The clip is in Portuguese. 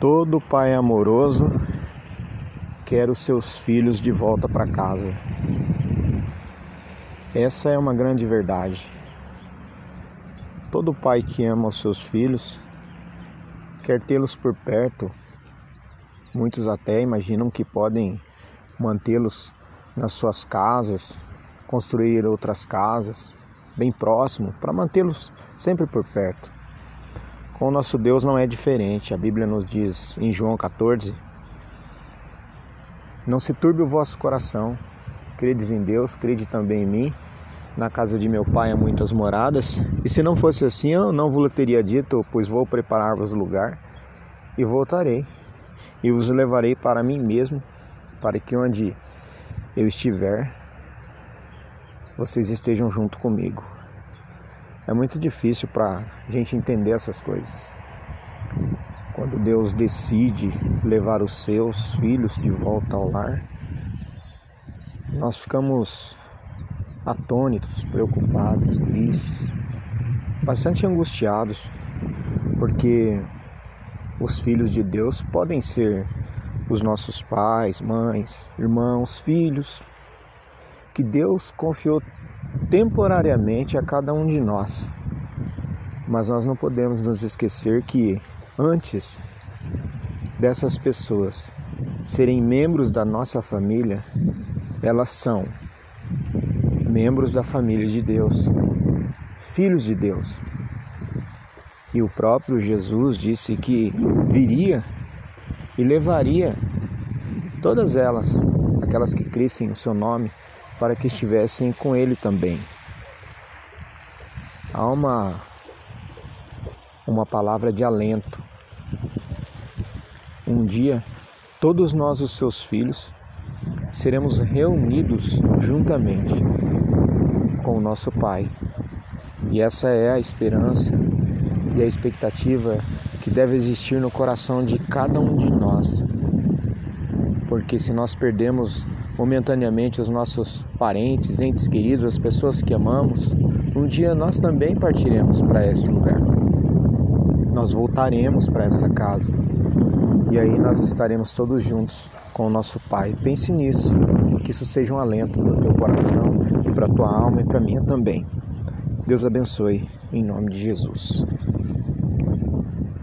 Todo pai amoroso quer os seus filhos de volta para casa. Essa é uma grande verdade. Todo pai que ama os seus filhos quer tê-los por perto. Muitos até imaginam que podem mantê-los nas suas casas, construir outras casas bem próximo para mantê-los sempre por perto. Com o nosso Deus não é diferente. A Bíblia nos diz em João 14: Não se turbe o vosso coração. Credes em Deus, crede também em mim. Na casa de meu pai há muitas moradas. E se não fosse assim, eu não vos teria dito, pois vou preparar-vos lugar e voltarei e vos levarei para mim mesmo, para que onde eu estiver, vocês estejam junto comigo. É muito difícil para a gente entender essas coisas. Quando Deus decide levar os seus filhos de volta ao lar, nós ficamos atônitos, preocupados, tristes, bastante angustiados, porque os filhos de Deus podem ser os nossos pais, mães, irmãos, filhos, que Deus confiou temporariamente a cada um de nós. Mas nós não podemos nos esquecer que antes dessas pessoas serem membros da nossa família, elas são membros da família de Deus, filhos de Deus. E o próprio Jesus disse que viria e levaria todas elas, aquelas que crescem o seu nome, para que estivessem com ele também. Há uma, uma palavra de alento. Um dia, todos nós, os seus filhos, seremos reunidos juntamente com o nosso Pai. E essa é a esperança e a expectativa que deve existir no coração de cada um de nós. Porque se nós perdemos momentaneamente os nossos parentes, entes queridos, as pessoas que amamos, um dia nós também partiremos para esse lugar. Nós voltaremos para essa casa e aí nós estaremos todos juntos com o nosso Pai. Pense nisso, que isso seja um alento para o teu coração e para a tua alma e para a minha também. Deus abençoe, em nome de Jesus.